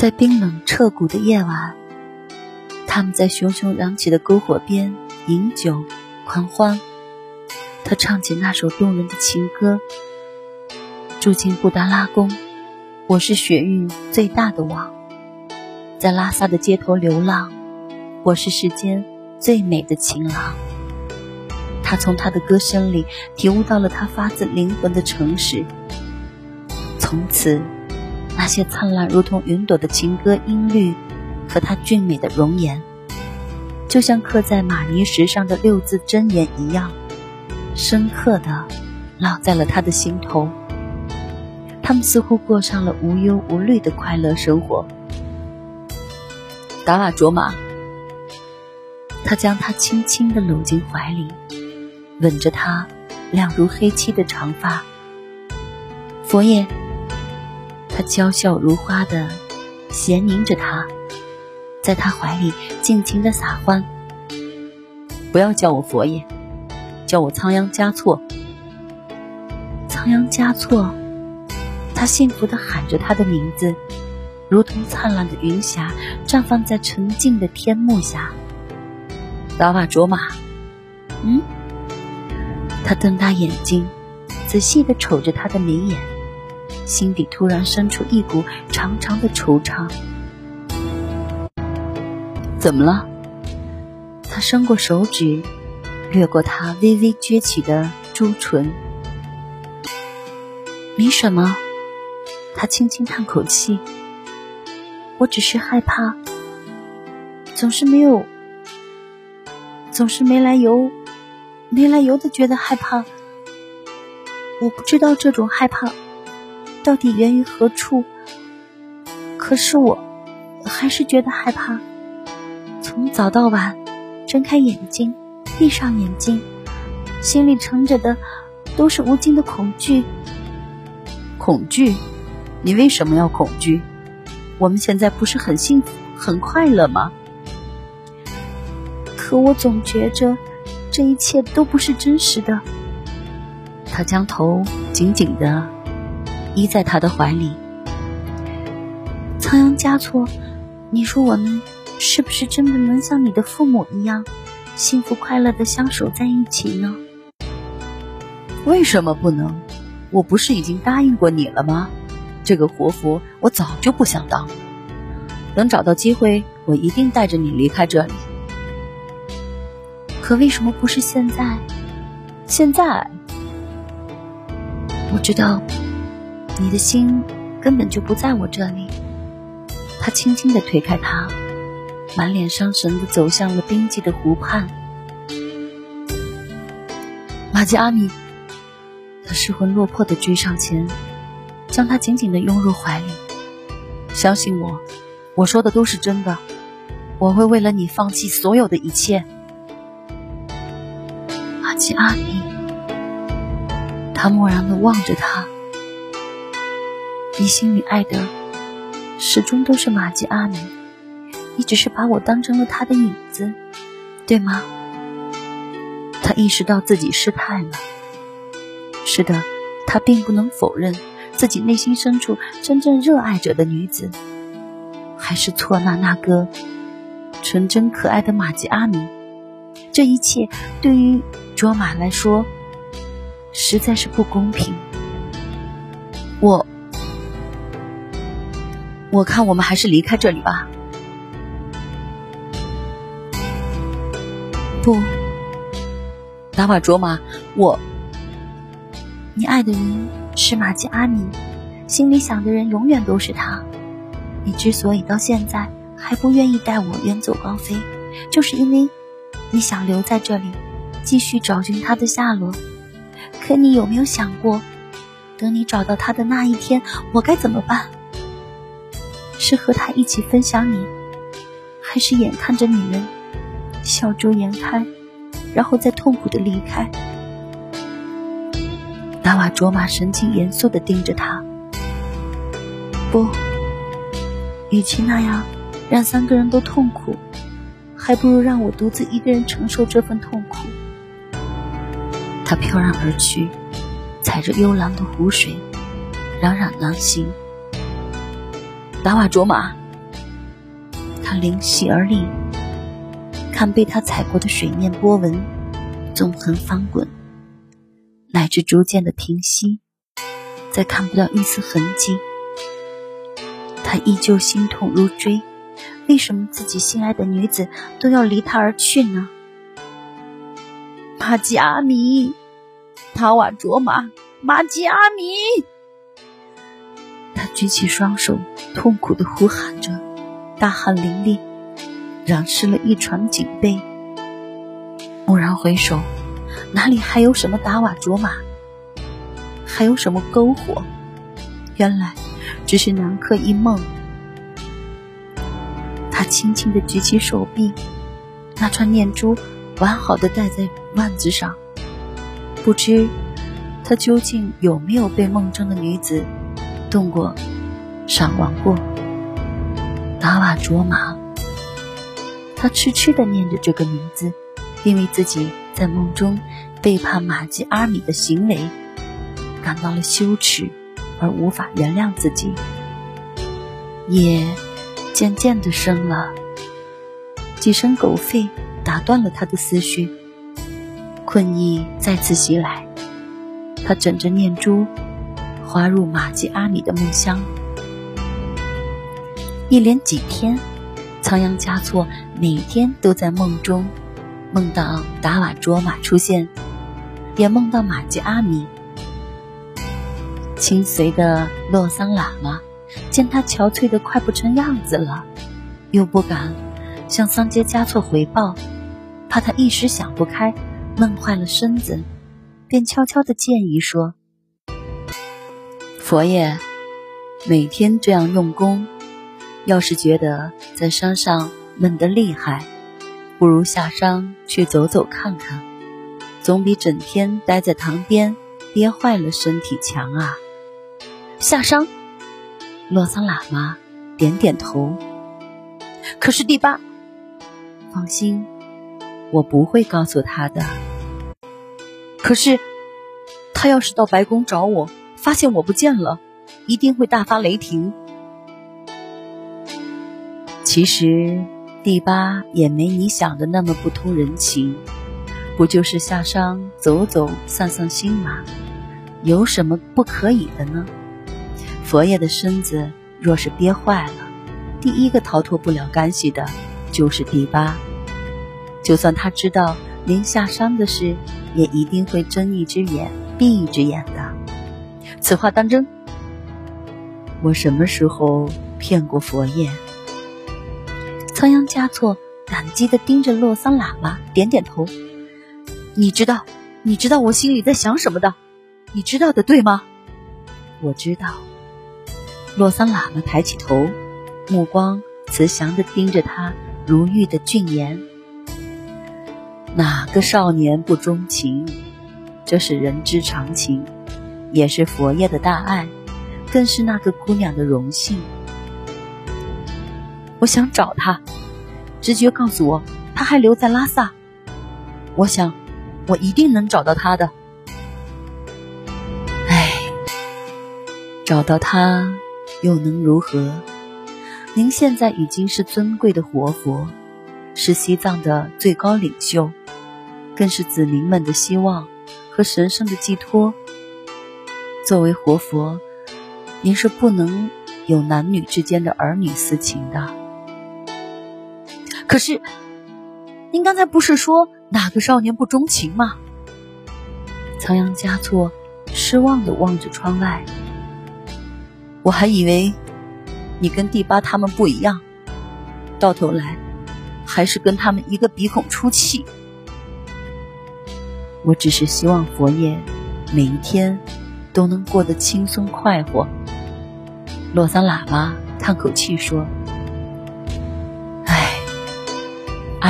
在冰冷彻骨的夜晚，他们在熊熊燃起的篝火边饮酒狂欢。他唱起那首动人的情歌：“住进布达拉宫，我是雪域最大的王；在拉萨的街头流浪，我是世间最美的情郎。”他从他的歌声里体悟到了他发自灵魂的诚实。从此，那些灿烂如同云朵的情歌音律，和他俊美的容颜，就像刻在玛尼石上的六字真言一样。深刻的烙在了他的心头。他们似乎过上了无忧无虑的快乐生活。达瓦卓玛，他将她轻轻地搂进怀里，吻着她亮如黑漆的长发。佛爷，他娇笑如花的衔凝着她，在他怀里尽情的撒欢。不要叫我佛爷。叫我仓央嘉措，仓央嘉措，他幸福的喊着他的名字，如同灿烂的云霞绽放在沉静的天幕下。达瓦卓玛，嗯，他瞪大眼睛，仔细的瞅着他的眉眼，心底突然生出一股长长的惆怅。怎么了？他伸过手指。掠过他微微撅起的朱唇，没什么。他轻轻叹口气，我只是害怕，总是没有，总是没来由，没来由的觉得害怕。我不知道这种害怕到底源于何处，可是我还是觉得害怕。从早到晚，睁开眼睛。闭上眼睛，心里盛着的都是无尽的恐惧。恐惧？你为什么要恐惧？我们现在不是很幸福、很快乐吗？可我总觉着这一切都不是真实的。他将头紧紧的依在他的怀里。仓央嘉措，你说我们是不是真的能像你的父母一样？幸福快乐的相守在一起呢？为什么不能？我不是已经答应过你了吗？这个活佛我早就不想当了。等找到机会，我一定带着你离开这里。可为什么不是现在？现在，我知道你的心根本就不在我这里。他轻轻的推开他。满脸伤神的走向了冰寂的湖畔，玛吉阿米，他失魂落魄的追上前，将他紧紧的拥入怀里。相信我，我说的都是真的，我会为了你放弃所有的一切。玛吉阿米，他漠然的望着他，你心里爱的始终都是玛吉阿米。你只是把我当成了他的影子，对吗？他意识到自己失态了。是的，他并不能否认自己内心深处真正热爱着的女子，还是错那那个纯真可爱的玛吉阿米。这一切对于卓玛来说实在是不公平。我，我看我们还是离开这里吧。不，达瓦卓玛，我，你爱的人是玛吉阿米，心里想的人永远都是他。你之所以到现在还不愿意带我远走高飞，就是因为你想留在这里，继续找寻他的下落。可你有没有想过，等你找到他的那一天，我该怎么办？是和他一起分享你，还是眼看着你们？笑逐颜开，然后再痛苦的离开。达瓦卓玛神情严肃的盯着他。不，与其那样让三个人都痛苦，还不如让我独自一个人承受这份痛苦。他飘然而去，踩着幽蓝的湖水，冉冉南行。达瓦卓玛，他灵犀而立，看被他踩过的水面波纹纵横翻滚，乃至逐渐的平息，再看不到一丝痕迹。他依旧心痛如锥，为什么自己心爱的女子都要离他而去呢？玛吉阿米，塔瓦卓玛，玛吉阿米！举起双手，痛苦的呼喊着，大汗淋漓，染湿了一床锦被。蓦然回首，哪里还有什么达瓦卓玛？还有什么篝火？原来只是南柯一梦。他轻轻的举起手臂，那串念珠。完好的戴在腕子上，不知他究竟有没有被梦中的女子动过、赏玩过？达瓦卓玛，他痴痴的念着这个名字，因为自己在梦中背叛玛吉阿米的行为，感到了羞耻而无法原谅自己。夜渐渐的深了，几声狗吠。打断了他的思绪，困意再次袭来，他枕着念珠，滑入玛吉阿米的梦乡。一连几天，仓央嘉措每天都在梦中梦到达瓦卓玛出现，也梦到玛吉阿米。亲随的洛桑喇嘛见他憔悴的快不成样子了，又不敢向桑杰嘉措回报。怕他一时想不开，弄坏了身子，便悄悄的建议说：“佛爷，每天这样用功，要是觉得在山上闷得厉害，不如下山去走走看看，总比整天待在堂边憋坏了身体强啊。”下山，洛桑喇嘛点点头。可是第八，放心。我不会告诉他的。可是，他要是到白宫找我，发现我不见了，一定会大发雷霆。其实，第八也没你想的那么不通人情，不就是下山走走、散散心吗？有什么不可以的呢？佛爷的身子若是憋坏了，第一个逃脱不了干系的，就是第八。就算他知道临下山的事，也一定会睁一只眼闭一只眼的。此话当真？我什么时候骗过佛爷？仓央嘉措感激的盯着洛桑喇嘛，点点头。你知道，你知道我心里在想什么的，你知道的，对吗？我知道。洛桑喇嘛抬起头，目光慈祥的盯着他如玉的俊颜。哪个少年不钟情？这是人之常情，也是佛爷的大爱，更是那个姑娘的荣幸。我想找他，直觉告诉我，他还留在拉萨。我想，我一定能找到他的。唉，找到他又能如何？您现在已经是尊贵的活佛，是西藏的最高领袖。更是子民们的希望和神圣的寄托。作为活佛，您是不能有男女之间的儿女私情的。可是，您刚才不是说哪个少年不钟情吗？仓央嘉措失望的望着窗外。我还以为你跟第八他们不一样，到头来还是跟他们一个鼻孔出气。我只是希望佛爷每一天都能过得轻松快活。洛桑喇嘛叹口气说：“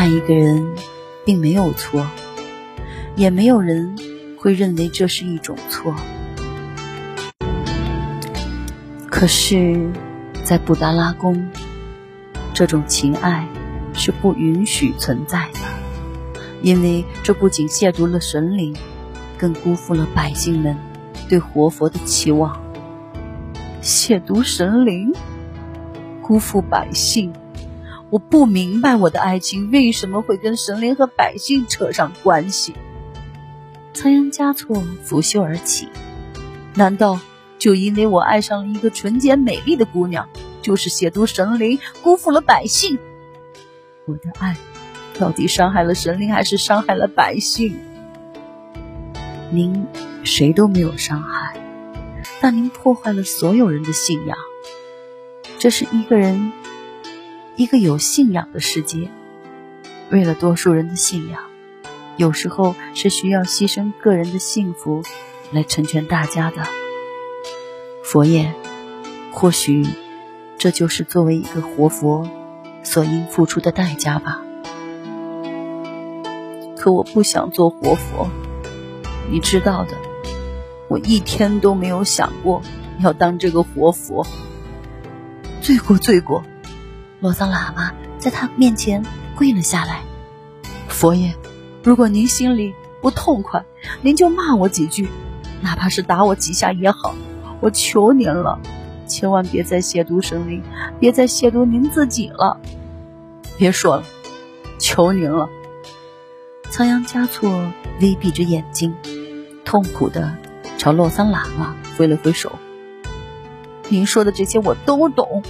爱一个人并没有错，也没有人会认为这是一种错。可是，在布达拉宫，这种情爱是不允许存在的。”因为这不仅亵渎了神灵，更辜负了百姓们对活佛的期望。亵渎神灵，辜负百姓，我不明白我的爱情为什么会跟神灵和百姓扯上关系。仓央嘉措拂袖而起，难道就因为我爱上了一个纯洁美丽的姑娘，就是亵渎神灵，辜负了百姓？我的爱到底伤害了神灵，还是伤害了百姓？您谁都没有伤害，但您破坏了所有人的信仰。这是一个人，一个有信仰的世界。为了多数人的信仰，有时候是需要牺牲个人的幸福来成全大家的。佛爷，或许这就是作为一个活佛所应付出的代价吧。可我不想做活佛，你知道的，我一天都没有想过要当这个活佛。罪过，罪过！罗桑喇嘛在他面前跪了下来。佛爷，如果您心里不痛快，您就骂我几句，哪怕是打我几下也好。我求您了，千万别再亵渎神灵，别再亵渎您自己了。别说了，求您了。仓央嘉措微闭着眼睛，痛苦的朝洛桑喇嘛挥了挥手。您说的这些我都懂，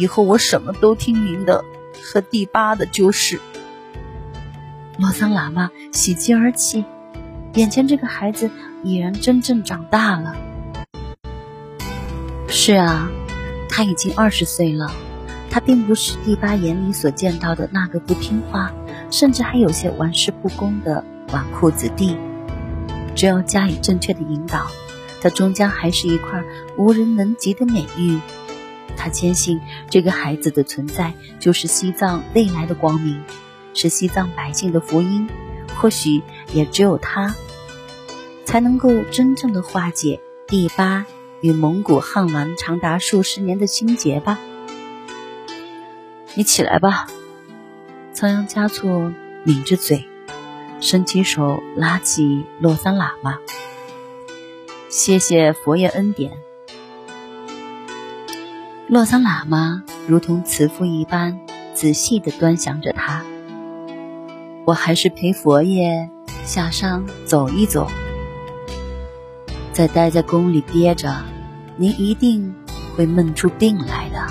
以后我什么都听您的，和第八的就是。洛桑喇嘛喜极而泣，眼前这个孩子已然真正长大了。是啊，他已经二十岁了，他并不是第八眼里所见到的那个不听话，甚至还有些玩世不恭的纨绔子弟。只要加以正确的引导。他终将还是一块无人能及的美玉。他坚信这个孩子的存在就是西藏未来的光明，是西藏百姓的福音。或许也只有他，才能够真正的化解第八与蒙古汉王长达数十年的心结吧。你起来吧，仓央嘉措抿着嘴，伸起手拉起洛桑喇嘛。谢谢佛爷恩典。洛桑喇嘛如同慈父一般，仔细的端详着他。我还是陪佛爷下山走一走。再待在宫里憋着，您一定会闷出病来的。